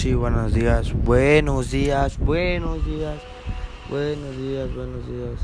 Sí, buenos días, buenos días, buenos días, buenos días, buenos días.